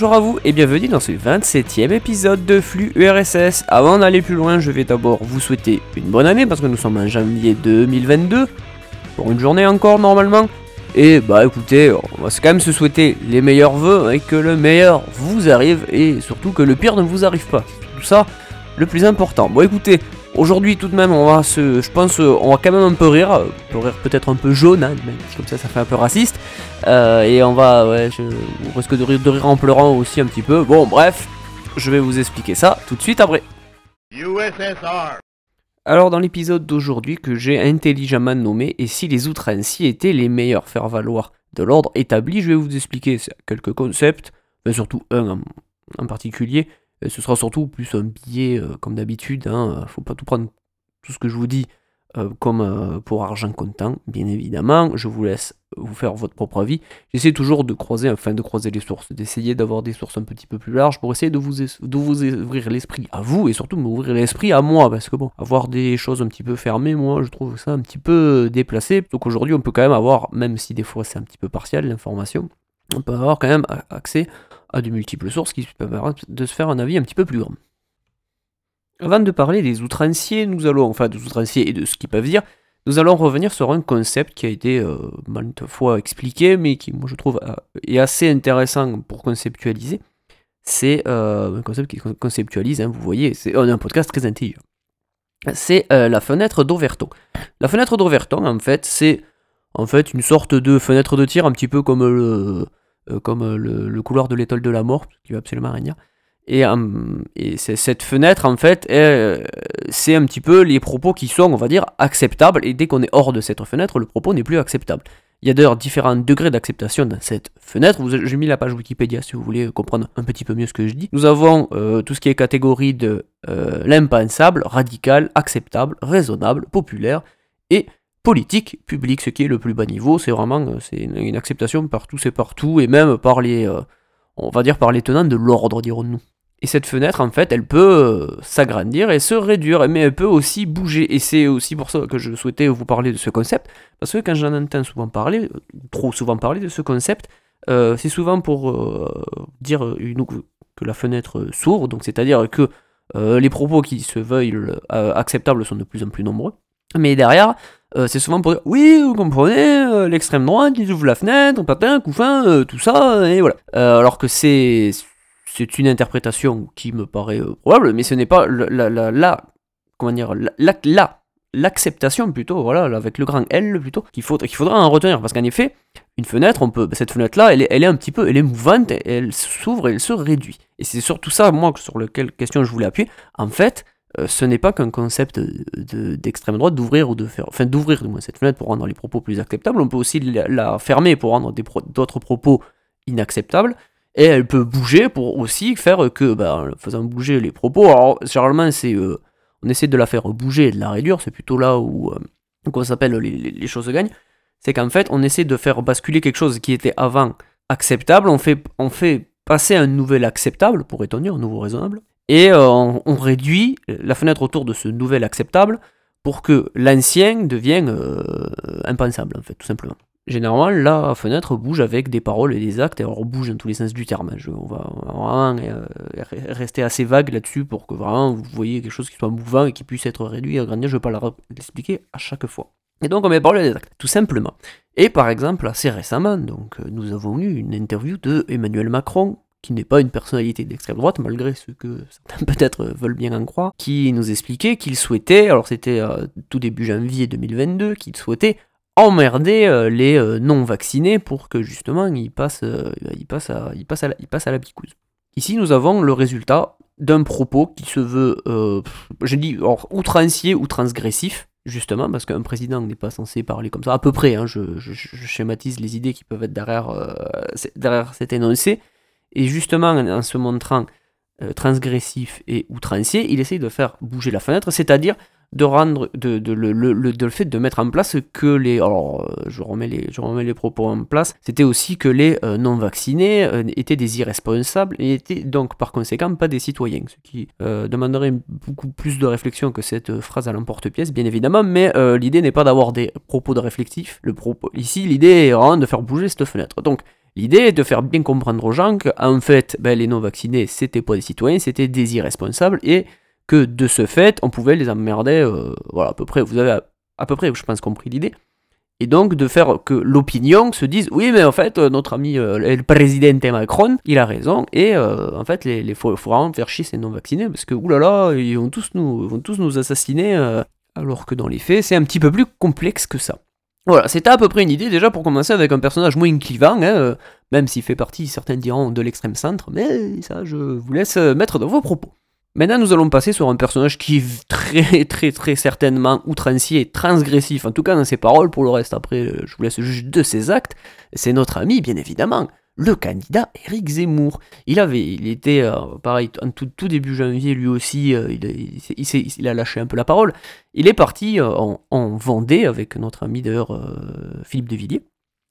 Bonjour à vous et bienvenue dans ce 27e épisode de Flux URSS. Avant d'aller plus loin, je vais d'abord vous souhaiter une bonne année parce que nous sommes en janvier 2022. Pour une journée encore normalement. Et bah écoutez, on va quand même se souhaiter les meilleurs vœux et que le meilleur vous arrive et surtout que le pire ne vous arrive pas. Tout ça, le plus important. Bon écoutez, Aujourd'hui, tout de même, on va se, je pense, euh, on va quand même un peu rire, on peut rire peut-être un peu jaune, hein, comme ça, ça fait un peu raciste. Euh, et on va, ouais, je, on risque de rire, de rire en pleurant aussi un petit peu. Bon, bref, je vais vous expliquer ça tout de suite après. USSR. Alors, dans l'épisode d'aujourd'hui que j'ai intelligemment nommé, et si les outre-ainsi étaient les meilleurs faire-valoir de l'ordre établi, je vais vous expliquer quelques concepts, mais surtout un en particulier, ce sera surtout plus un billet euh, comme d'habitude. Hein, faut pas tout prendre tout ce que je vous dis euh, comme euh, pour argent comptant, bien évidemment. Je vous laisse vous faire votre propre avis. J'essaie toujours de croiser, enfin de croiser les sources, d'essayer d'avoir des sources un petit peu plus larges pour essayer de vous, de vous ouvrir l'esprit à vous et surtout m'ouvrir l'esprit à moi. Parce que bon, avoir des choses un petit peu fermées, moi je trouve ça un petit peu déplacé. Donc aujourd'hui on peut quand même avoir, même si des fois c'est un petit peu partiel l'information, on peut avoir quand même accès à de multiples sources qui permettent de se faire un avis un petit peu plus grand. Avant de parler des outranciers, nous allons, enfin des outranciers et de ce qu'ils peuvent dire, nous allons revenir sur un concept qui a été euh, maintes fois expliqué, mais qui, moi, je trouve, euh, est assez intéressant pour conceptualiser. C'est euh, un concept qui conceptualise, hein, vous voyez, c'est on un podcast très intelligent. C'est la fenêtre d'Overton. La fenêtre d'Overton, en fait, c'est en fait une sorte de fenêtre de tir, un petit peu comme le, euh, comme euh, le, couloir de l'étoile de la mort, qui va absolument rien dire. Et, euh, et cette fenêtre, en fait, c'est un petit peu les propos qui sont, on va dire, acceptables. Et dès qu'on est hors de cette fenêtre, le propos n'est plus acceptable. Il y a d'ailleurs différents degrés d'acceptation dans cette fenêtre. J'ai mis la page Wikipédia si vous voulez comprendre un petit peu mieux ce que je dis. Nous avons tout ce qui est catégorie de l'impensable, radical, acceptable, raisonnable, populaire et politique publique, ce qui est le plus bas niveau. C'est vraiment euh, c'est une, acceptation par tous et partout, et même par les, euh, on va dire par les tenants de l'ordre, dirons-nous. Et cette fenêtre, en fait, elle peut euh, s'agrandir et se réduire, mais elle peut aussi bouger. Et c'est aussi pour ça que je souhaitais vous parler de ce concept, parce que quand j'en entends souvent parler, trop souvent parler de ce concept, c'est souvent pour dire que la fenêtre s'ouvre, donc c'est-à-dire que les propos qui se veulent acceptables sont de plus en plus nombreux. Mais derrière, euh, c'est souvent pour dire oui, vous comprenez, euh, l'extrême droite, ils ouvrent la fenêtre, patin, couffin, euh, tout ça, et voilà. alors que c'est c'est une interprétation qui me paraît probable, mais ce n'est pas la, comment dire, la, la, l'acceptation plutôt, voilà, avec le grand L plutôt, qu'il faudra, qu'il faudra en retenir, parce qu'en effet, une fenêtre, on peut, cette fenêtre-là, elle est, un petit peu, elle est mouvante, elle s'ouvre elle se réduit. Et c'est surtout ça, moi, sur lequel question je voulais appuyer. En fait, euh, ce n'est pas qu'un concept d'extrême droite d'ouvrir ou de faire, enfin d'ouvrir du moins cette fenêtre pour rendre les propos plus acceptables. On peut aussi la, fermer pour rendre d'autres propos inacceptables. Et elle peut bouger pour aussi faire que, bah, faisant bouger les propos, alors généralement c'est, euh, on essaie de la faire bouger et de la réduire, c'est plutôt là où, euh, s'appelle, les, les, choses gagnent. C'est qu'en fait on essaie de faire basculer quelque chose qui était avant acceptable, on fait, on fait passer un nouvel acceptable, pourrait-on dire, un nouveau raisonnable, et euh, on, réduit la fenêtre autour de ce nouvel acceptable pour que l'ancien devienne euh, impensable, en fait, tout simplement. Généralement, la fenêtre bouge avec des paroles et des actes, et on bouge dans tous les sens du terme. on, va, vraiment euh, rester assez vague là-dessus pour que vraiment vous voyez quelque chose qui soit mouvant et qui puisse être réduit et agrandi. Je ne vais pas l'expliquer à chaque fois. Et donc on met paroles et des actes, tout simplement. Et par exemple, assez récemment, donc, nous avons eu une interview de Emmanuel Macron qui n'est pas une personnalité d'extrême droite, malgré ce que certains peut-être veulent bien en croire, qui nous expliquait qu'il souhaitait, alors c'était euh, tout début janvier 2022, qu'il souhaitait emmerder euh, les euh, non-vaccinés pour que justement ils passent, ils passent, à, ils passent, à, la, ils passent à la. Ici, nous avons le résultat d'un propos qui se veut, je dis, outrancier ou transgressif, justement, parce qu'un président n'est pas censé parler comme ça, à peu près, hein, je, schématise les idées qui peuvent être derrière, derrière cet énoncé, et justement, en se montrant euh, transgressif et outrancier, il essaye de faire bouger la fenêtre, c'est-à-dire de rendre de, de, le, le, de, le, fait de mettre en place que les alors euh, je remets les je remets les propos en place c'était aussi que les euh, non vaccinés étaient des irresponsables et étaient donc par conséquent pas des citoyens. Ce qui demanderait beaucoup plus de réflexion que cette phrase à l'emporte-pièce bien évidemment mais l'idée n'est pas d'avoir des propos de réflectif le propos ici l'idée est vraiment de faire bouger cette fenêtre. Donc L'idée est de faire bien comprendre aux gens qu'en fait, ben, les non-vaccinés, c'était pas des citoyens, c'était des irresponsables, et que de ce fait, on pouvait les emmerder, euh, voilà, à peu près, vous avez à, peu près, je pense, compris l'idée. Et donc de faire que l'opinion se dise, oui, mais en fait, euh, notre ami euh, le président Macron, il a raison, et en fait, il les, faut, faire chier ces non-vaccinés, parce que, oulala, ils vont tous nous, ils vont tous nous assassiner, alors que dans les faits, c'est un petit peu plus complexe que ça. Voilà, c'était à peu près une idée déjà pour commencer avec un personnage moins clivant, hein, même s'il fait partie, certains diront, de l'extrême centre, mais ça, je vous laisse mettre dans vos propos. Maintenant, nous allons passer sur un personnage qui est très, très, très certainement outrancier et transgressif, en tout cas dans ses paroles. Pour le reste, après, je vous laisse juger de ses actes. C'est notre ami, bien évidemment, le candidat Éric Zemmour. Il avait, il était, euh, pareil, en tout, tout, début janvier, lui aussi, euh, il, a lâché un peu la parole. Il est parti euh, en, Vendée avec notre ami d'ailleurs Philippe de Villiers.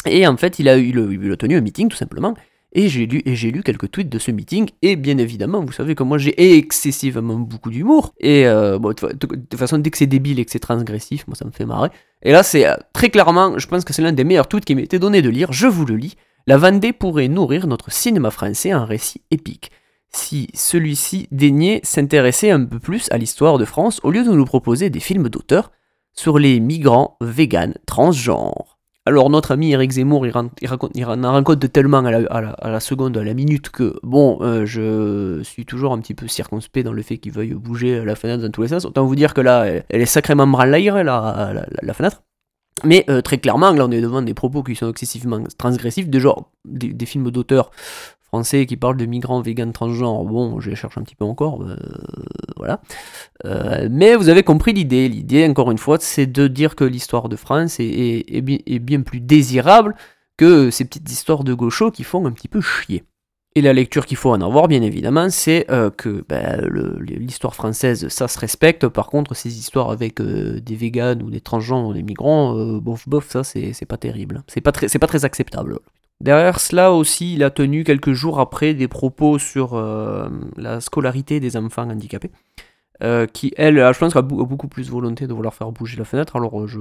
Et en fait, il a, il a tenu un meeting tout simplement. Et j'ai lu, lu quelques tweets de ce meeting, et bien évidemment, vous savez que moi j'ai excessivement beaucoup d'humour, et de toute façon, dès que c'est débile et que c'est transgressif, moi ça me fait marrer. Et là, c'est très clairement, je pense que c'est l'un des meilleurs tweets qui m'était donné de lire, je vous le lis. La Vendée pourrait nourrir notre cinéma français en récit épique. Si celui-ci daignait s'intéresser un peu plus à l'histoire de France au lieu de nous proposer des films d'auteur sur les migrants véganes transgenres. Alors notre ami Eric Zemmour, il, raconte, en raconte tellement à la, seconde, à la minute que, bon, euh, je suis toujours un petit peu circonspect dans le fait qu'il veuille bouger la fenêtre dans tous les sens. Autant vous dire que là, elle, est sacrément branlaire, la, la, fenêtre. Mais euh, très clairement, là on est devant des propos qui sont excessivement transgressifs, des, des films d'auteur français qui parle de migrants véganes transgenres, bon, je les cherche un petit peu encore, euh, voilà. Euh, mais vous avez compris l'idée. L'idée, encore une fois, c'est de dire que l'histoire de France est, bien, plus désirable que ces petites histoires de gauchos qui font un petit peu chier. Et la lecture qu'il faut en avoir, bien évidemment, c'est euh, que ben, l'histoire française, ça se respecte. Par contre, ces histoires avec des véganes ou des transgenres ou des migrants, bof, bof, ça, c'est pas terrible. C'est pas, très, acceptable. Derrière cela aussi, il a tenu quelques jours après des propos sur euh, la scolarité des enfants handicapés, euh, qui, elle, je pense, a beaucoup plus volonté de vouloir faire bouger la fenêtre. Alors, je,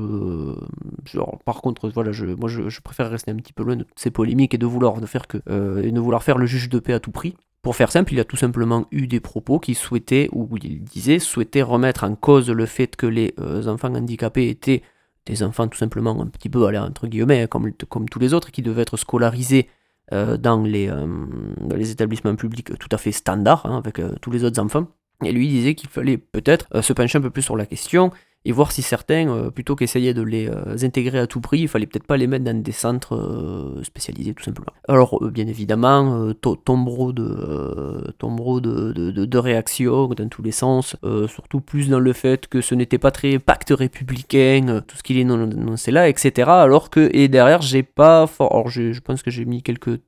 par contre, voilà, je, moi, je, préfère rester un petit peu loin de ces polémiques et de vouloir ne faire que, euh, vouloir faire le juge de paix à tout prix. Pour faire simple, il a tout simplement eu des propos qui souhaitaient, ou il disait, souhaitaient remettre en cause le fait que les enfants handicapés étaient des enfants tout simplement un petit peu, entre guillemets, comme, comme tous les autres, qui devaient être scolarisés euh, dans, les, euh, établissements publics tout à fait standards, hein, avec euh, tous les autres enfants. Et lui disait qu'il fallait peut-être se pencher un peu plus sur la question et voir si certains, euh, plutôt qu'essayer de les euh, intégrer à tout prix, il fallait peut-être pas les mettre dans des centres euh, spécialisés tout simplement. Alors bien évidemment, tombereau de, tombereau de, de, réactions dans tous les sens, surtout plus dans le fait que ce n'était pas très pacte républicain, tout ce qu'il est annoncé là, etc. Alors que, et derrière, j'ai pas fort, alors je pense que j'ai mis quelques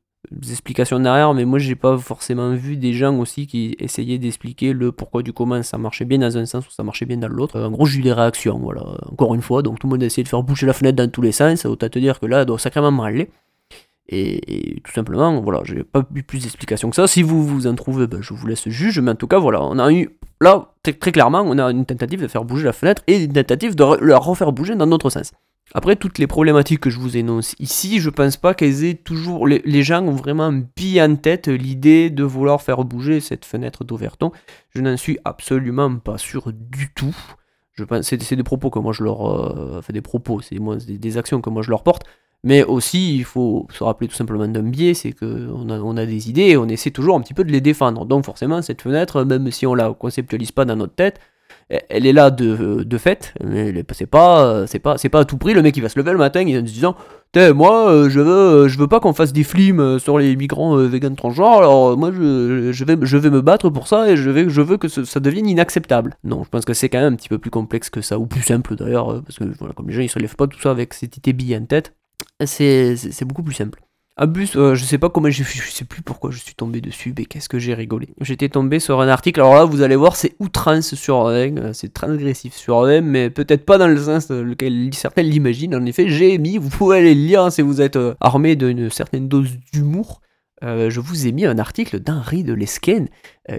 explications derrière, mais moi j'ai pas forcément vu des gens aussi qui essayaient d'expliquer le pourquoi du comment ça marchait bien dans un sens ou ça marchait bien dans l'autre. En gros, j'ai eu des réactions, voilà, encore une fois, donc tout le monde a essayé de faire bouger la fenêtre dans tous les sens, autant te dire que là, doit sacrément m'aller. Et, et, tout simplement, voilà, j'ai pas eu plus d'explications que ça. Si vous vous en trouvez, ben, je vous laisse juge, mais en tout cas, voilà, on a eu, là, très clairement, on a une tentative de faire bouger la fenêtre et une tentative de la refaire bouger dans notre sens. Après, toutes les problématiques que je vous énonce ici, je pense pas qu'elles aient toujours. Les, gens ont vraiment bien en tête l'idée de vouloir faire bouger cette fenêtre d'Auverton. Je n'en suis absolument pas sûr du tout. Je pense, c'est, des propos que moi je leur. Euh, enfin, des propos, c'est des, des, actions que moi je leur porte. Mais aussi, il faut se rappeler tout simplement d'un biais, c'est qu'on a, on a des idées et on essaie toujours un petit peu de les défendre. Donc, forcément, cette fenêtre, même si on la conceptualise pas dans notre tête, elle est là de, de fait, mais c'est pas, c'est pas, c'est pas à tout prix le mec qui va se lever le matin en se disant, moi euh, je veux, je veux pas qu'on fasse des films euh, sur les migrants euh, vegan transgenres, alors moi je, je, vais, je vais me battre pour ça et je, je veux que ça devienne inacceptable. Non, je pense que c'est quand même un petit peu plus complexe que ça, ou plus simple d'ailleurs, parce que voilà, comme les gens ils se lèvent pas tout ça avec cette idée bille en tête, c'est beaucoup plus simple. En plus, euh, je sais pas comment je, sais plus pourquoi je suis tombé dessus, mais qu'est-ce que j'ai rigolé. J'étais tombé sur un article, alors là vous allez voir, c'est outrance sur un, euh, c'est transgressif sur un, mais peut-être pas dans le sens dans lequel certains l'imaginent. En effet, j'ai mis, vous pouvez aller le lire si vous êtes euh, armé d'une certaine dose d'humour. je vous ai mis un article d'Henri de Lesquen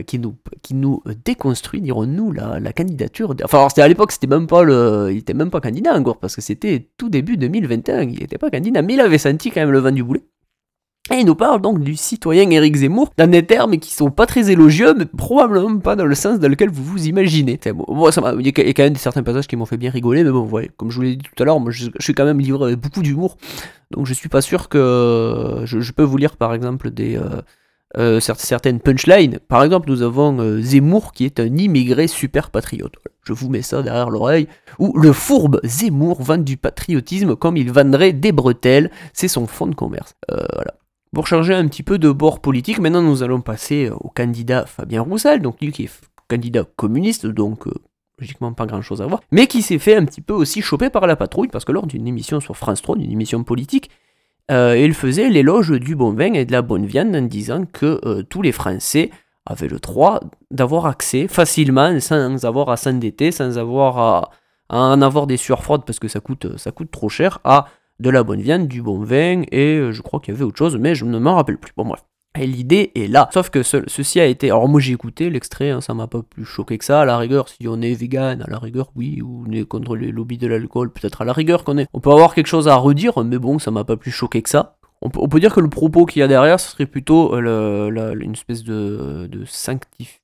qui, nous, qui nous déconstruit, dirons-nous, la, la candidature. Enfin, c'était à l'époque, c'était même pas le, il était même pas candidat encore parce que c'était tout début 2021, il était pas candidat, mais il avait senti quand même le vent du boulet. Et il nous parle donc du citoyen Éric Zemmour dans des termes qui sont pas très élogieux, mais probablement pas dans le sens dans lequel vous vous imaginez. Bon, ça il y a quand même certains passages qui m'ont fait bien rigoler, mais bon, vous voyez, comme je vous l'ai dit tout à l'heure, moi je, suis quand même livré avec beaucoup d'humour, donc je suis pas sûr que je, peux vous lire par exemple des euh, euh, certaines punchlines. Par exemple, nous avons euh, Zemmour qui est un immigré super patriote. Je vous mets ça derrière l'oreille. Ou le fourbe Zemmour vend du patriotisme comme il vendrait des bretelles. C'est son fond de commerce. voilà. Pour changer un petit peu de bord politique, maintenant nous allons passer au candidat Fabien Roussel, donc lui qui est candidat communiste, donc logiquement pas grand chose à voir, mais qui s'est fait un petit peu aussi choper par la patrouille, parce que lors d'une émission sur France 3, d'une émission politique, euh, il faisait l'éloge du bon vin et de la bonne viande en disant que euh, tous les Français avaient le droit d'avoir accès facilement, sans avoir à s'endetter, sans avoir à, en avoir des sueurs froides parce que ça coûte, ça coûte trop cher, à de la bonne viande, du bon vin, et euh, je crois qu'il y avait autre chose, mais je ne m'en rappelle plus. Bon bref. Et l'idée est là. Sauf que ceci a été. Alors, moi j'ai écouté l'extrait, hein, ça m'a pas plus choqué que ça. À la rigueur, si on est vegan, à la rigueur, oui, ou on est contre les lobbies de l'alcool, peut-être à la rigueur qu'on est. On peut avoir quelque chose à redire, mais bon, ça m'a pas plus choqué que ça. On peut, dire que le propos qu'il y a derrière, ce serait plutôt euh, une espèce de, sanctifié,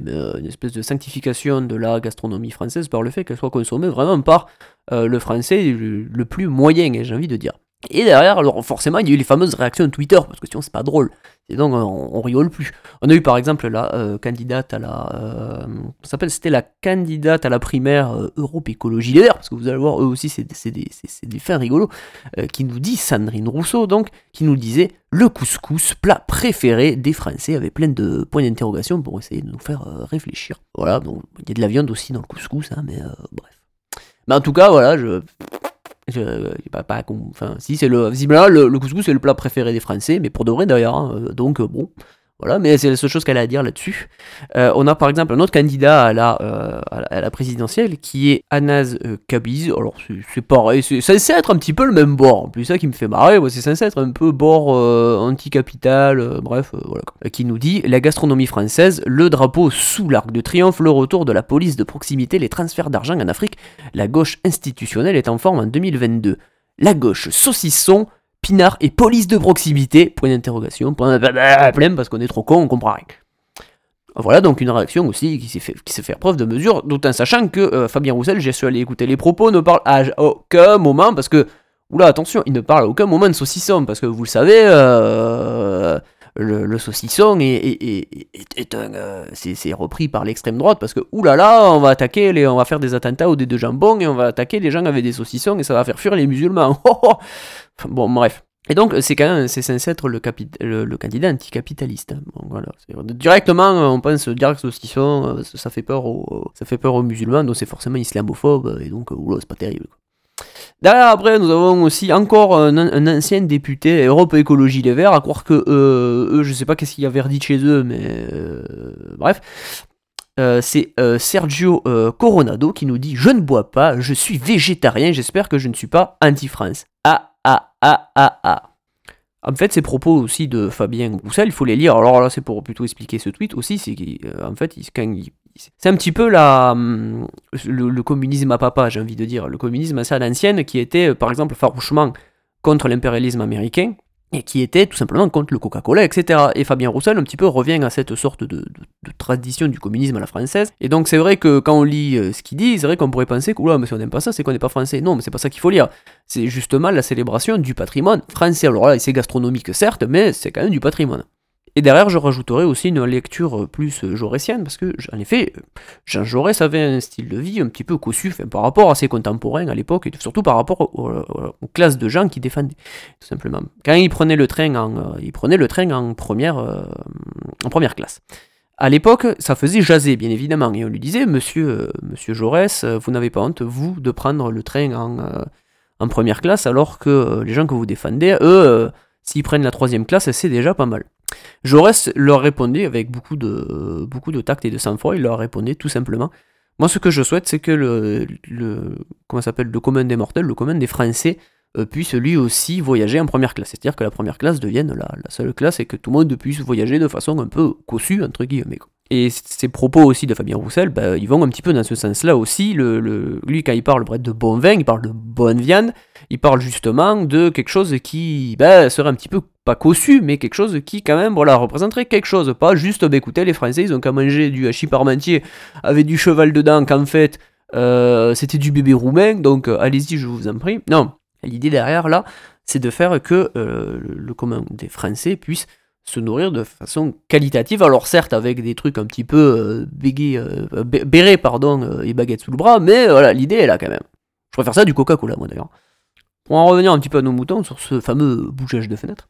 mais euh, une espèce de sanctification de la gastronomie française par le fait qu'elle soit consommée vraiment par euh, le français le, le plus moyen, j'ai envie de dire. Et derrière, alors forcément, il y a eu les fameuses réactions de Twitter, parce que sinon c'est pas drôle. Et donc on, rigole plus. On a eu par exemple la euh, candidate à la. Euh, s'appelle, c'était la candidate à la primaire euh, Europe Écologie Les Verts, parce que vous allez voir, eux aussi, c'est des, des, fins rigolos, qui nous dit, Sandrine Rousseau, donc, qui nous disait le couscous, plat préféré des Français, avec plein de points d'interrogation pour essayer de nous faire réfléchir. Voilà, donc il y a de la viande aussi dans le couscous, hein, mais bref. Mais en tout cas, voilà, je je, pas, pas, enfin, si c'est le visiblement le, le couscous c'est le plat préféré des Français, mais pour de vrai d'ailleurs. Hein, donc bon, voilà, mais c'est la seule chose qu'elle a à dire là-dessus. Euh, on a par exemple un autre candidat à la, euh, à la présidentielle qui est Anas euh, Kabiz. Alors c'est pareil, c'est censé être un petit peu le même bord. En plus, ça qui me fait marrer, c'est censé être un peu bord anti-capital, bref, voilà. Qui nous dit La gastronomie française, le drapeau sous l'arc de triomphe, le retour de la police de proximité, les transferts d'argent en Afrique. La gauche institutionnelle est en forme en 2022. La gauche saucisson pinard et police de proximité, point d'interrogation, point plein parce qu'on est trop con, on comprend rien. Voilà donc une réaction aussi qui s'est fait, qui fait preuve de mesure, d'autant sachant que euh, Fabien Roussel, j'ai su aller écouter les propos, ne parle à aucun moment, parce que, oula attention, il ne parle à aucun moment de saucisson, parce que vous le savez, euh, le, saucisson est, un, euh, c'est, repris par l'extrême droite, parce que, oulala, on va attaquer, les, on va faire des attentats au dés de jambon, et on va attaquer les gens avec des saucissons, et ça va faire fuir les musulmans. Bon, bref. Et donc, c'est quand même, c'est censé être le, candidat anticapitaliste. Bon, voilà. Directement, on pense direct saucisson, euh, ça fait peur aux, ça fait peur aux musulmans, donc c'est forcément islamophobe, et donc, oula, c'est pas terrible. Derrière, après, nous avons aussi encore un, ancien député Europe Écologie Les Verts, à croire que euh, eux, je sais pas qu'est-ce qu'il y avait dit chez eux, mais euh, bref. c'est Sergio Coronado qui nous dit Je ne bois pas, je suis végétarien, j'espère que je ne suis pas anti-France. Ah, ah, ah, ah, ah. En fait, ces propos aussi de Fabien Roussel, il faut les lire. Alors là, c'est pour plutôt expliquer ce tweet aussi. C'est qu'en fait, c'est un petit peu la, hum, le, communisme à papa, j'ai envie de dire. Le communisme assez à l'ancienne, qui était, par exemple, farouchement contre l'impérialisme américain, et qui était tout simplement contre le Coca-Cola, etc. Et Fabien Roussel un petit peu revient à cette sorte de, tradition du communisme à la française. Et donc c'est vrai que quand on lit euh, ce qu'il dit, c'est vrai qu'on pourrait penser que oula, si on n'aime pas ça, c'est qu'on n'est pas français. Non, mais c'est pas ça qu'il faut lire. C'est justement la célébration du patrimoine français. Alors là, c'est gastronomique certes, mais c'est quand même du patrimoine. Et derrière, je rajouterai aussi une lecture plus jaurétienne, parce que, en effet, Jean Jaurès avait un style de vie un petit peu cossu par rapport à ses contemporains à l'époque, et surtout par rapport aux, classes de gens qui défendaient, tout simplement. Quand il prenait le train en, euh, il prenait le train en, première, euh, en première classe. À l'époque, ça faisait jaser, bien évidemment, et on lui disait, monsieur, euh, monsieur Jaurès, vous n'avez pas honte, vous, de prendre le train en première classe, alors que les gens que vous défendez, eux, s'ils prennent la troisième classe, c'est déjà pas mal. Jaurès leur répondait avec beaucoup de, beaucoup de tact et de sang-froid, il leur répondait tout simplement Moi, ce que je souhaite, c'est que le, le, comment s'appelle, le commun des mortels, le commun des Français, euh, puisse lui aussi voyager en première classe. C'est-à-dire que la première classe devienne la, la, seule classe et que tout le monde puisse voyager de façon un peu cossue, entre guillemets. Et ces propos aussi de Fabien Roussel, bah, ils vont un petit peu dans ce sens-là aussi. Lui, quand il parle de bon vin, il parle de bonne viande. Il parle justement de quelque chose qui ben, serait un petit peu pas cossu, mais quelque chose qui quand même voilà, représenterait quelque chose. Pas juste, ben, écoutez, les Français, ils ont qu'à manger du hachis parmentier avec du cheval dedans, qu'en fait, euh, c'était du bébé roumain, donc euh, allez-y, je vous en prie. Non, l'idée derrière là, c'est de faire que euh, le, commun des Français puisse se nourrir de façon qualitative. Alors certes avec des trucs un petit peu euh, bérés pardon, et baguettes sous le bras, mais voilà, l'idée est là quand même. Je préfère ça du Coca-Cola moi d'ailleurs. Pour en revenir un petit peu à nos moutons sur ce fameux bougeage de fenêtre,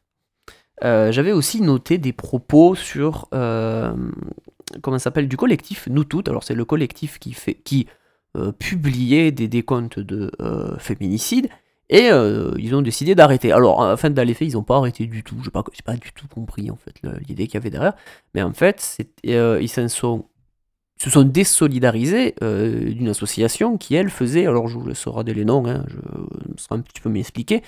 j'avais aussi noté des propos sur comment s'appelle du collectif Nous Toutes. Alors c'est le collectif qui fait qui euh, publier des décomptes de euh, féminicides et euh, ils ont décidé d'arrêter. Alors, en fin d'aller fait, ils n'ont pas arrêté du tout. Je n'ai pas, pas, du tout compris en fait l'idée qu'il y avait derrière. Mais en fait, ils sont, se sont désolidarisés d'une association qui, elle, faisait, alors je vous laisserai les noms, hein, je, serai un petit peu m'expliquer,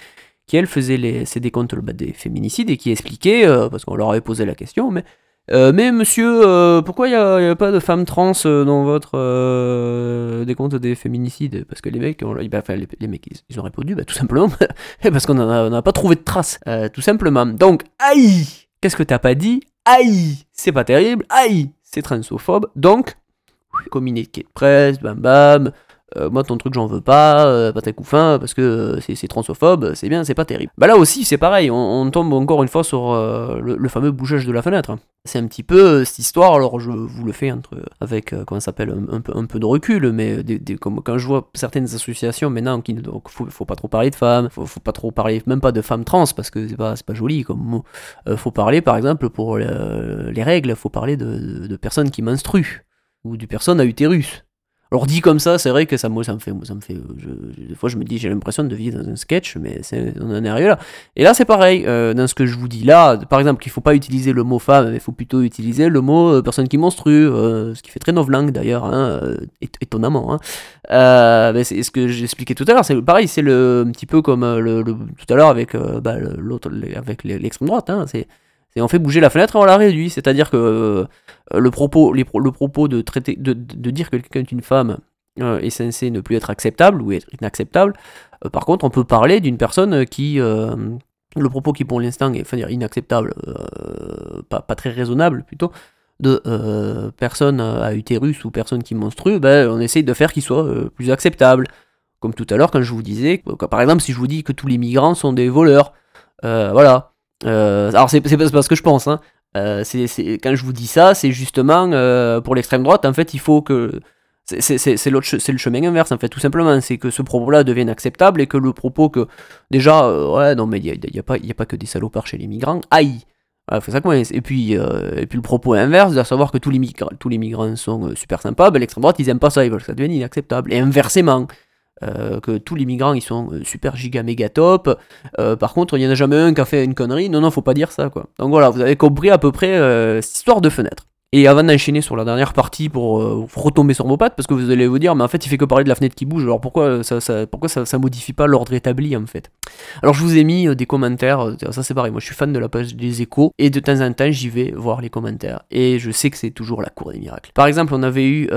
qui, elle, faisait les, ces décomptes des féminicides et qui expliquait, parce qu'on leur avait posé la question, mais euh, mais monsieur, euh, pourquoi il n'y a, pas de femmes trans euh, dans votre décompte des féminicides? Parce que les mecs, bah, enfin, les, mecs ils, ont répondu bah, tout simplement parce qu'on n'a pas trouvé de traces, tout simplement. Donc, aïe! Qu'est-ce que t'as pas dit? Aïe! C'est pas terrible, aïe C'est transphobe, donc, communiqué de presse, bam bam, euh, moi ton truc j'en veux pas, euh, pas tes couffin parce que euh, c'est transphobe, c'est bien, c'est pas terrible. Bah là aussi c'est pareil, on, tombe encore une fois sur le, fameux bougeage de la fenêtre. C'est un petit peu cette histoire, alors je vous le fais entre, avec, comment s'appelle, un, peu, un peu de recul, mais comme, quand je vois certaines associations maintenant qui donc faut, faut pas trop parler de femmes, faut, faut pas trop parler même pas de femmes trans parce que c'est pas, pas joli comme mot. faut parler par exemple pour les règles, faut parler de, personnes qui menstruent ou de personnes à utérus. Alors dit comme ça, c'est vrai que ça, me fait, ça me fait, des fois je me dis, j'ai l'impression de vivre dans un sketch, mais on en est arrivé là. Et là, c'est pareil, euh, dans ce que je vous dis là, par exemple, qu'il faut pas utiliser le mot femme, mais il faut plutôt utiliser le mot euh, personne qui monstrue, euh, ce qui fait très novlangue d'ailleurs, hein, étonnamment. Hein. c'est ce que j'expliquais tout à l'heure, c'est pareil, c'est le un petit peu comme tout à l'heure avec bah, l'autre, avec l'extrême droite, hein, c'est et on fait bouger la fenêtre et on la réduit. C'est-à-dire que euh, le, propos, le propos de, traiter, de, dire que quelqu'un est une femme euh, est censé ne plus être acceptable ou être inacceptable. Euh, par contre, on peut parler d'une personne qui. le propos qui pour l'instant est enfin, inacceptable, pas, très raisonnable plutôt, de personnes à utérus ou personnes qui menstruent, ben, on essaye de faire qu'il soit plus acceptable. Comme tout à l'heure, quand je vous disais, par exemple, si je vous dis que tous les migrants sont des voleurs, voilà, euh, alors c'est pas ce que je pense, hein. Euh, quand je vous dis ça, c'est justement euh, pour l'extrême droite, en fait, il faut que. C'est le chemin inverse, en fait, tout simplement. C'est que ce propos-là devienne acceptable et que le propos que. Déjà, ouais, non, mais il n'y a, a, pas, a pas que des salopards chez les migrants. Aïe! Voilà, faut ça Et puis, et puis le propos inverse, de savoir que tous les, migrants, tous les migrants sont super sympas, ben, l'extrême droite, ils aiment pas ça, ils veulent que ça devienne inacceptable. Et inversement. Euh, que tous les migrants ils sont euh, super giga méga top. Euh, par contre, il n'y en a jamais un qui a fait une connerie. Non, non, faut pas dire ça quoi. Donc voilà, vous avez compris à peu près cette histoire de fenêtre. Et avant d'enchaîner sur la dernière partie pour euh, retomber sur vos pattes, parce que vous allez vous dire, mais en fait, il fait que parler de la fenêtre qui bouge, alors pourquoi ça, ça pourquoi ça, modifie pas l'ordre établi en fait? Alors je vous ai mis euh, des commentaires, euh, ça c'est pareil, moi je suis fan de la page des échos, et de temps en temps j'y vais voir les commentaires, et je sais que c'est toujours la cour des miracles. Par exemple, on avait eu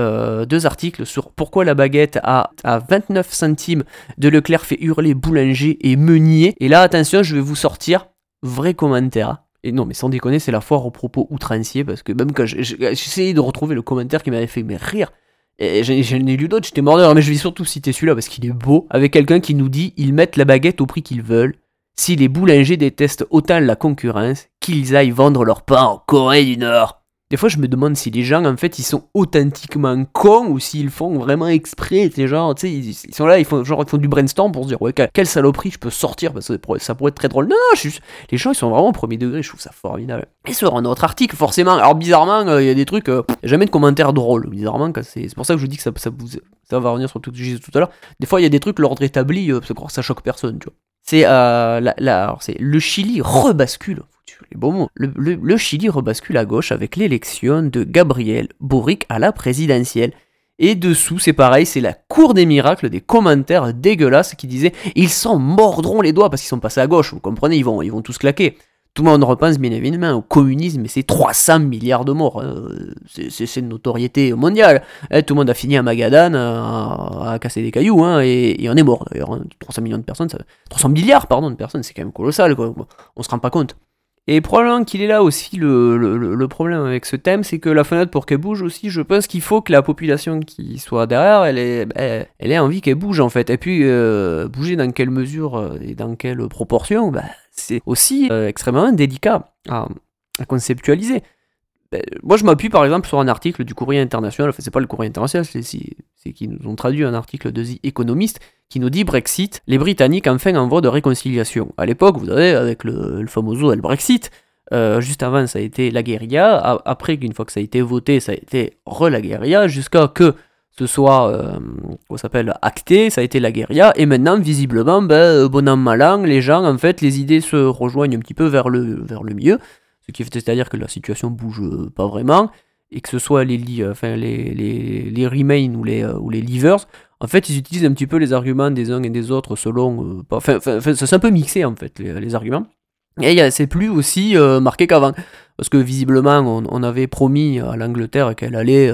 deux articles sur pourquoi la baguette à, à 29 centimes de Leclerc fait hurler boulanger et meunier, et là attention, je vais vous sortir vrai commentaire et non, mais sans déconner, c'est la foire aux propos outranciers, parce que même quand j'essayais de retrouver le commentaire qui m'avait fait mais rire, j'en ai lu d'autres, j'étais mort de mais je vais surtout citer celui-là parce qu'il est beau, avec quelqu'un qui nous dit ils mettent la baguette au prix qu'ils veulent. Si les boulangers détestent autant la concurrence, qu'ils aillent vendre leur pain en Corée du Nord. Des fois, je me demande si les gens, en fait, ils sont authentiquement cons ou s'ils font vraiment exprès. C'est genre, tu sais, ils, sont là, ils font, genre, ils font du brainstorm pour se dire, ouais, quelle saloperie je peux sortir parce que ça pourrait être très drôle. Non, non, juste, les gens, ils sont vraiment au premier degré, je trouve ça formidable. Et sur un autre article, forcément, alors bizarrement, euh, il y a des trucs, euh, jamais de commentaires drôles, bizarrement, c'est pour ça que je dis que ça, ça, va revenir sur tout ce que je disais tout à l'heure. Des fois, il y a des trucs, l'ordre établi, euh, ça choque personne, tu vois. C'est euh, la, c'est le Chili rebascule les beaux mots. Le, Chili rebascule à gauche avec l'élection de Gabriel Boric à la présidentielle. Et dessous, c'est pareil, c'est la cour des miracles, des commentaires dégueulasses qui disaient ils s'en mordront les doigts parce qu'ils sont passés à gauche. Vous comprenez, ils vont, ils vont tous claquer. Tout le monde repense bien évidemment au communisme, et c'est 300 milliards de morts. Hein. C'est une notoriété mondiale. Eh, tout le monde a fini à Magadan à, casser des cailloux, hein, et, on est mort d'ailleurs. 300 millions de personnes, 300 milliards pardon, de personnes, c'est quand même colossal. Quoi. On se rend pas compte. Et probablement qu'il est là aussi le, problème avec ce thème, c'est que la fenêtre pour qu'elle bouge aussi, je pense qu'il faut que la population qui soit derrière, elle ait, elle, envie qu'elle bouge en fait. Et puis euh, bouger dans quelle mesure euh, et dans quelle proportion, bah, c'est aussi euh, extrêmement délicat à, conceptualiser. Ben, moi, je m'appuie par exemple sur un article du Courrier International, enfin, c'est pas le Courrier International, c'est qui nous ont traduit un article de The Economist qui nous dit Brexit, les Britanniques enfin en voie de réconciliation. À l'époque, vous savez, avec le, le fameux le Brexit, euh, juste avant, ça a été la guérilla. Après, une fois que ça a été voté, ça a été re-la guérilla, jusqu'à que ce soit, euh, s'appelle, acté, ça a été la guérilla. Et maintenant, visiblement, ben, euh, bon an, mal an, les gens, en fait, les idées se rejoignent un petit peu vers le, vers le milieu. Ce qui fait c'est-à-dire que la situation bouge pas vraiment. Et que ce soit les, enfin, les, les, remains ou les, ou les leavers, en fait, ils utilisent un petit peu les arguments des uns et des autres selon. Euh, enfin, ça s'est un peu mixé en fait, les, arguments. Et c'est plus aussi euh, marqué qu'avant. Parce que visiblement, on, avait promis à l'Angleterre qu'elle allait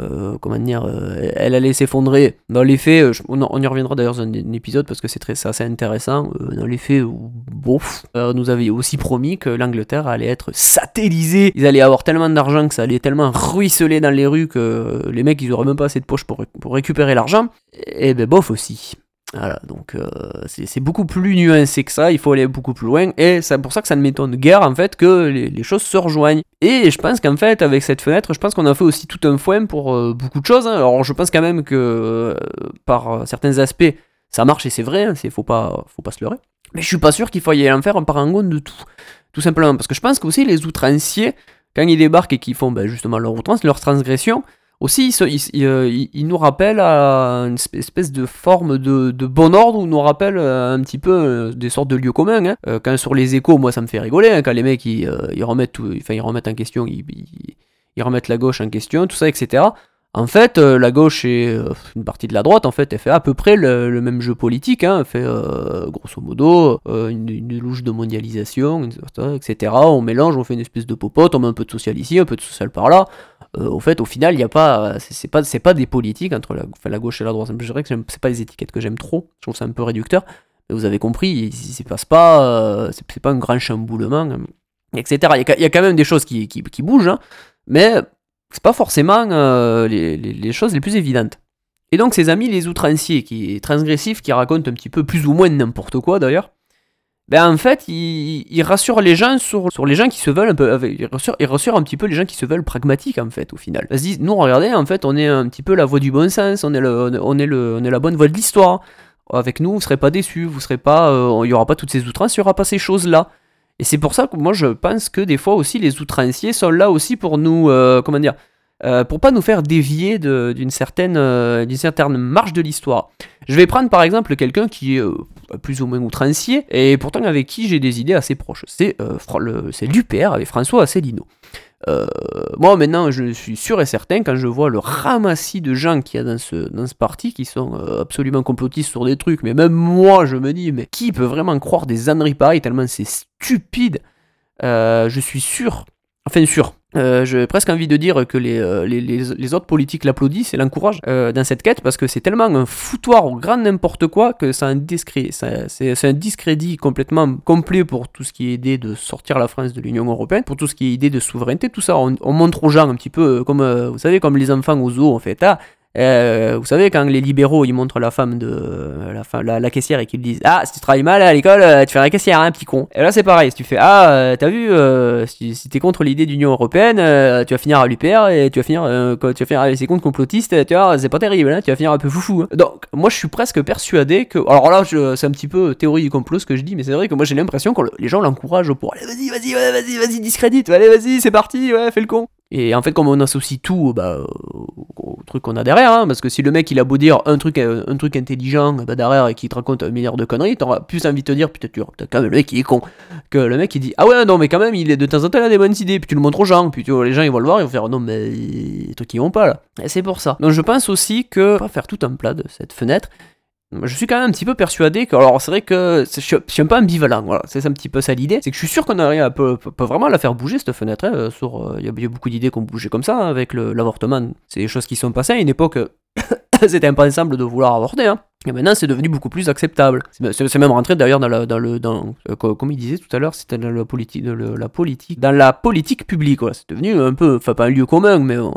euh, comment dire, euh, elle allait s'effondrer. Dans les faits, euh, on, y reviendra d'ailleurs dans un, épisode parce que c'est assez intéressant. dans les faits, bof, nous avait aussi promis que l'Angleterre allait être satellisée. Ils allaient avoir tellement d'argent que ça allait tellement ruisseler dans les rues que les mecs ils auraient même pas assez de poche pour, pour récupérer l'argent. Et ben bof aussi. Voilà, donc euh, c'est beaucoup plus nuancé que ça, il faut aller beaucoup plus loin, et c'est pour ça que ça ne m'étonne guère en fait que les, choses se rejoignent. Et je pense qu'en fait, avec cette fenêtre, je pense qu'on a fait aussi tout un foin pour euh, beaucoup de choses. Hein. Alors je pense quand même que euh, par certains aspects, ça marche et c'est vrai, hein, faut, pas, faut pas se leurrer. Mais je suis pas sûr qu'il faille en faire un parangon de tout. Tout simplement, parce que je pense que aussi les outranciers, quand ils débarquent et qu'ils font ben, justement leur outrance, leur transgression, aussi, euh, il, nous rappelle à une espèce de forme de, bon ordre, ou nous rappelle euh, un petit peu euh, des sortes de lieux communs. Hein. quand sur les échos, moi ça me fait rigoler, hein, quand les mecs ils, remettent en question, ils, remettent la gauche en question, tout ça, etc. En fait, la gauche et une partie de la droite, en fait, elle fait à peu près le, même jeu politique. Hein, elle fait grosso modo une, louche de mondialisation, etc. On mélange, on fait une espèce de popote, on met un peu de social ici, un peu de social par là. Euh, au fait, au final, il n'y a pas, c'est pas, c'est pas des politiques entre la, gauche et la droite. Je dirais que c'est pas des étiquettes que j'aime trop. Je trouve ça un peu réducteur. Mais vous avez compris, il ne passe pas, euh, c'est pas un grand chamboulement, etc. Il y, a, quand même des choses qui, qui, bougent, hein, mais c'est pas forcément euh, les, choses les plus évidentes. Et donc ces amis les outranciers, qui transgressifs, qui racontent un petit peu plus ou moins n'importe quoi d'ailleurs, ben en fait, il, rassure les gens sur, les gens qui se veulent un peu. Un petit peu les gens qui se veulent pragmatiques en fait, au final. Ils se disent, nous regardez, en fait, on est un petit peu la voie du bon sens, on est, le, on est, le, on est la bonne voie de l'histoire. Avec nous, vous serez pas déçus, vous serez pas, euh, il y aura pas toutes ces outrances, il y aura pas ces choses-là. Et c'est pour ça que moi je pense que des fois aussi les outranciers sont là aussi pour nous, euh, comment dire, euh, pour pas nous faire dévier d'une certaine, d'une certaine marche de l'histoire. Je vais prendre par exemple quelqu'un qui est plus ou moins outrancier, et pourtant avec qui j'ai des idées assez proches. C'est euh, l'UPR avec François Asselineau. Euh, moi maintenant je suis sûr et certain quand je vois le ramassis de gens qu'il y a dans ce, dans parti qui sont euh, absolument complotistes sur des trucs, mais même moi je me dis mais qui peut vraiment croire des âneries pareilles tellement c'est stupide. Je suis sûr, enfin sûr, euh, j'ai presque envie de dire que les, euh, les, autres politiques l'applaudissent et l'encouragent euh, dans cette quête parce que c'est tellement un foutoir au grand n'importe quoi que c'est un, discrédit complètement complet pour tout ce qui est idée de sortir la France de l'Union Européenne, pour tout ce qui est idée de souveraineté, tout ça. On, montre aux gens un petit peu comme, vous savez, comme les enfants aux zoo, en fait. Ah, euh, vous savez, quand les libéraux ils montrent la femme de la, la, caissière et qu'ils disent Ah, si tu travailles mal à l'école, euh, tu fais la caissière, hein, petit con. Et là, c'est pareil. Si tu fais Ah, euh, t'as vu, si, si t'es contre l'idée d'Union européenne, tu vas finir à l'UPR et tu vas finir, tu vas finir avec ces comptes complotistes, tu vois, c'est pas terrible, hein, tu vas finir un peu foufou. Hein. Donc, moi, je suis presque persuadé que. Alors là, c'est un petit peu théorie du complot ce que je dis, mais c'est vrai que moi, j'ai l'impression que les gens l'encouragent pour Allez, vas-y, vas-y, vas-y, vas-y, discrédite, allez, vas-y, c'est parti, ouais, fais le con. Et en fait, comme on associe tout bah, au truc qu'on a derrière, hein, parce que si le mec il a beau dire un truc, un truc intelligent bah, derrière et qu'il te raconte un milliard de conneries, t'auras plus envie de te dire, putain, tu as quand même le mec qui est con, que le mec il dit ah ouais, non, mais quand même, il est de temps en temps il a des bonnes idées, puis tu le montres aux gens, puis tu vois, les gens ils vont le voir, ils vont faire non, mais les trucs qui vont pas là. Et c'est pour ça. Donc je pense aussi que, on va faire tout un plat de cette fenêtre, je suis quand même un petit peu persuadé que, alors c'est vrai que je suis un peu ambivalent, voilà, c'est un petit peu ça l'idée, c'est que je suis sûr qu'on arrive à peu, vraiment la faire bouger cette fenêtre, hein, sur, euh, il y, a beaucoup d'idées qui ont bougé comme ça, hein, avec l'avortement, c'est des choses qui sont passées à une époque, c'était impensable de vouloir avorter, hein. Et maintenant, c'est devenu beaucoup plus acceptable. C'est même rentré d'ailleurs dans, dans le, dans, euh, comme il disait tout à l'heure, c'était dans la politique, de la politique, dans la politique publique. C'est devenu un peu, enfin pas un lieu commun, mais euh,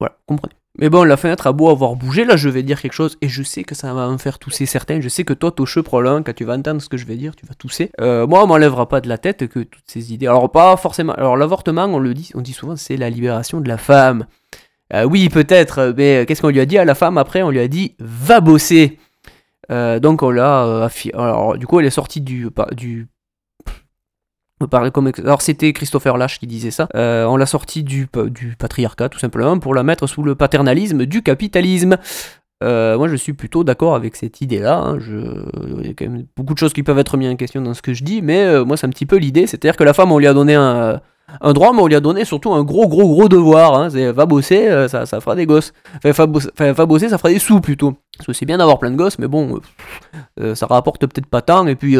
voilà, comprenez. Mais bon, la fenêtre a beau avoir bougé, là je vais dire quelque chose, et je sais que ça va en faire tousser certains, je sais que toi, Tocheux, probablement, quand tu vas entendre ce que je vais dire, tu vas tousser. Euh, moi, on m'enlèvera pas de la tête que toutes ces idées. Alors, pas forcément. Alors, l'avortement, on le dit, on dit souvent, c'est la libération de la femme. Euh, oui, peut-être, mais qu'est-ce qu'on lui a dit à la femme après? On lui a dit, va bosser. Euh, donc, on l'a. alors, du coup, elle est sortie du, du alors c'était Christopher Lash qui disait ça. Euh, on l'a sorti du, patriarcat tout simplement pour la mettre sous le paternalisme du capitalisme. Euh, moi je suis plutôt d'accord avec cette idée-là. Hein. Il y a quand même beaucoup de choses qui peuvent être mises en question dans ce que je dis, mais euh, moi c'est un petit peu l'idée. C'est-à-dire que la femme on lui a donné un, droit, mais on lui a donné surtout un gros gros gros devoir. Hein. C'est va bosser, ça, ça, fera des gosses. Enfin, va bosser, ça fera des sous plutôt. Parce que c'est bien d'avoir plein de gosses, mais bon, ça rapporte peut-être pas tant. Et puis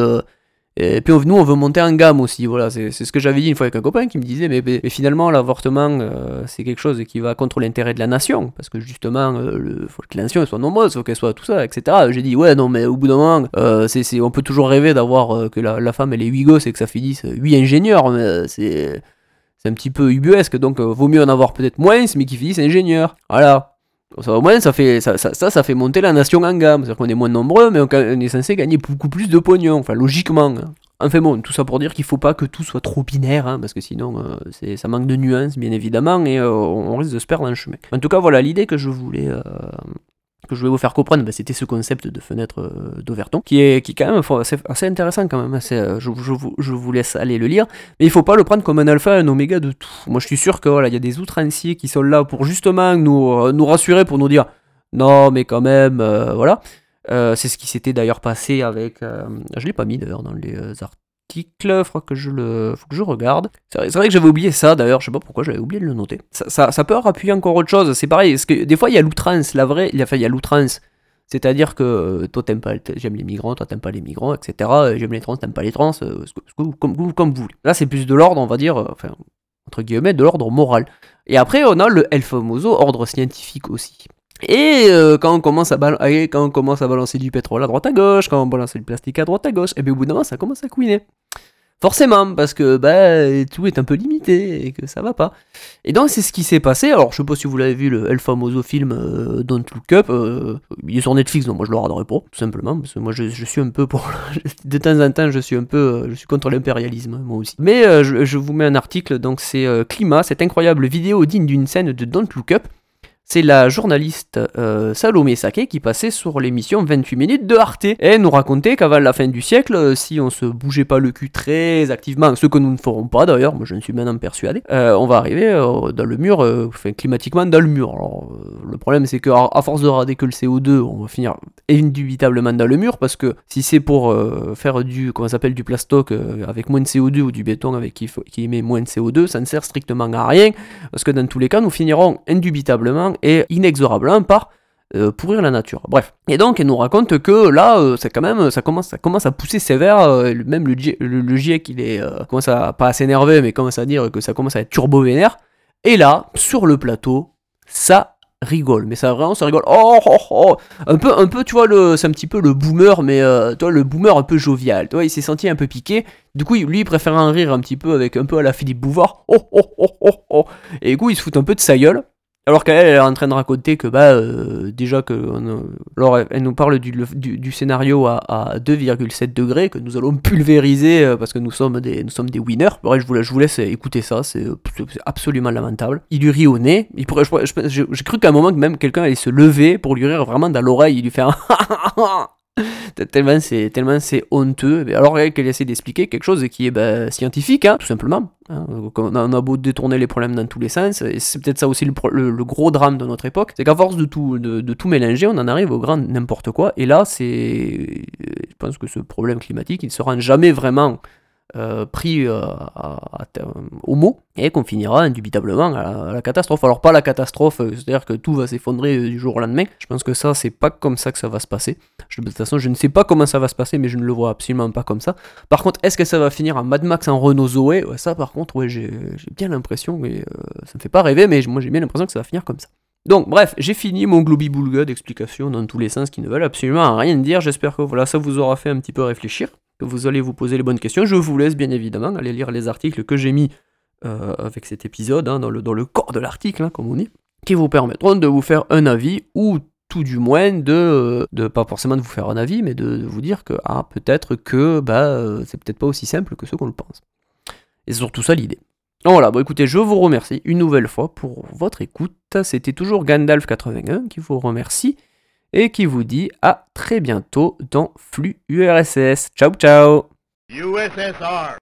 et puis nous, on veut monter en gamme aussi. Voilà, c'est ce que j'avais dit une fois avec un copain qui me disait, mais, finalement, l'avortement, euh, c'est quelque chose qui va contre l'intérêt de la nation, parce que justement, il faut que la nation soit nombreuse, faut qu'elle soit tout ça, etc. J'ai dit, ouais, non, mais au bout d'un moment, euh, on peut toujours rêver d'avoir euh, que la, femme elle est 8 gosses et que ça finisse 8 ingénieurs, mais c'est un petit peu ubuesque, donc vaut mieux en avoir peut-être moins, mais qui finissent ingénieurs. Voilà. Ça, au moins, ça fait, ça, ça, ça, fait monter la nation en gamme. C'est-à-dire qu'on est moins nombreux, mais on, est censé gagner beaucoup plus de pognon. Enfin, logiquement. Enfin bon, tout ça pour dire qu'il faut pas que tout soit trop binaire, hein, parce que sinon euh, ça manque de nuances, bien évidemment, et euh, on risque de se perdre dans le chemin. En tout cas, voilà l'idée que je voulais euh, que je voulais vous faire comprendre, bah, c'était ce concept de fenêtre euh, d'Overton, qui est, qui quand même assez, intéressant quand même. Euh, je, vous laisse aller le lire, mais il faut pas le prendre comme un alpha, un oméga de tout. Moi, je suis sûr que voilà, il y a des outranciers qui sont là pour justement nous, euh, nous rassurer, pour nous dire non, mais quand même, voilà. c'est ce qui s'était d'ailleurs passé avec. je l'ai pas mis d'ailleurs dans les articles article, que je le, faut que je regarde. C'est vrai, que j'avais oublié ça d'ailleurs, je sais pas pourquoi j'avais oublié de le noter. Ça, peut appuyer encore autre chose, c'est pareil, parce que des fois il y a l'outrance, la vraie, il y a, l'outrance. C'est-à-dire que euh, toi t'aimes pas, j'aime les migrants, toi t'aimes pas les migrants, etc. J'aime les trans, t'aimes pas les trans, euh, comme, vous voulez. Là c'est plus de l'ordre, on va dire, euh, entre guillemets, de l'ordre moral. Et après on a le El famoso ordre scientifique aussi. Et quand, on commence à balancer du pétrole à droite à gauche, quand on balance du plastique à droite à gauche, et bien au bout d'un moment ça commence à couiner. Forcément, parce que bah, tout est un peu limité et que ça va pas. Et donc c'est ce qui s'est passé. Alors je sais pas si vous l'avez vu, le El Famoso film euh, Don't Look Up. Euh, il est sur Netflix, donc moi je le regarderai pas, tout simplement. Parce que moi je, suis un peu pour. de temps en temps, je suis un peu. Euh, je suis contre l'impérialisme, moi aussi. Mais je, vous mets un article, donc c'est Climat, cette incroyable vidéo digne d'une scène de Don't Look Up c'est la journaliste euh, Salomé Sake qui passait sur l'émission 28 minutes de Arte. Et elle nous racontait qu'avant la fin du siècle, euh, si on se bougeait pas le cul très activement, ce que nous ne ferons pas d'ailleurs, moi je ne suis maintenant persuadé, euh, on va arriver dans le mur, climatiquement dans le mur. Alors le problème c'est qu'à force de rader que le CO2, on va finir indubitablement dans le mur parce que si c'est pour faire du, comment s'appelle, du plastoc avec moins de CO2 ou du béton avec qui, qui émet moins de CO2, ça ne sert strictement à rien parce que dans tous les cas, nous finirons indubitablement et inexorablement par euh, pourrir la nature. Bref. Et donc, elle nous raconte que là, euh, quand même, ça commence, ça commence à pousser sévère. Euh, même le, le, GIEC, il est, commence à pas s'énerver, mais commence à dire que ça commence à être turbo vénère. Et là, sur le plateau, ça rigole. Mais ça vraiment, ça rigole. Oh, oh, oh. Un peu, un peu, tu vois, c'est un petit peu le boomer, mais toi, le boomer un peu jovial. Tu vois, il s'est senti un peu piqué. Du coup, lui, il préfère en rire un petit peu avec un peu à la Philippe Bouvard. Oh, oh, oh, oh, oh. Et du coup, il se fout un peu de sa gueule. Alors qu'elle est en train de raconter que bah euh, déjà que alors elle nous parle du, du, scénario à, à 2,7 degrés que nous allons pulvériser euh, parce que nous sommes des nous sommes des winners. Bref, je vous, je vous laisse écouter ça, c'est absolument lamentable. Il lui rit au nez. Il pourrait, j'ai cru qu'à un moment que même quelqu'un allait se lever pour lui rire vraiment dans l'oreille. Il lui fait un tellement c'est tellement c'est honteux. Alors qu'elle essaie d'expliquer quelque chose qui est bah, scientifique, hein, tout simplement. Hein. On a beau détourner les problèmes dans tous les sens, c'est peut-être ça aussi le, gros drame de notre époque, c'est qu'à force de tout, de, tout mélanger, on en arrive au grand n'importe quoi. Et là, c'est, je pense que ce problème climatique, il ne sera jamais vraiment euh, pris euh, au mot et qu'on finira indubitablement à la, catastrophe. Alors pas la catastrophe, euh, c'est-à-dire que tout va s'effondrer du jour au lendemain. Je pense que ça, c'est pas comme ça que ça va se passer. de toute façon, je ne sais pas comment ça va se passer, mais je ne le vois absolument pas comme ça. Par contre, est-ce que ça va finir en Mad Max en Renault Zoé? Ça, par contre, ouais, j'ai bien l'impression, mais ça me fait pas rêver, mais moi j'ai bien l'impression que ça va finir comme ça. Donc bref, j'ai fini mon globi-boulga d'explications dans tous les sens qui ne veulent absolument rien dire. J'espère que voilà, ça vous aura fait un petit peu réfléchir que vous allez vous poser les bonnes questions. Je vous laisse bien évidemment aller lire les articles que j'ai mis euh, avec cet épisode, hein, dans, le, dans, le, corps de l'article, hein, comme on dit, qui vous permettront de vous faire un avis ou tout du moins de, de pas forcément de vous faire un avis, mais de, vous dire que ah, peut-être que bah, euh, c'est peut-être pas aussi simple que ce qu'on le pense. Et c'est surtout ça l'idée. Voilà, bon écoutez, je vous remercie une nouvelle fois pour votre écoute. C'était toujours Gandalf81 qui vous remercie et qui vous dit à très bientôt dans Flux URSS. Ciao ciao USSR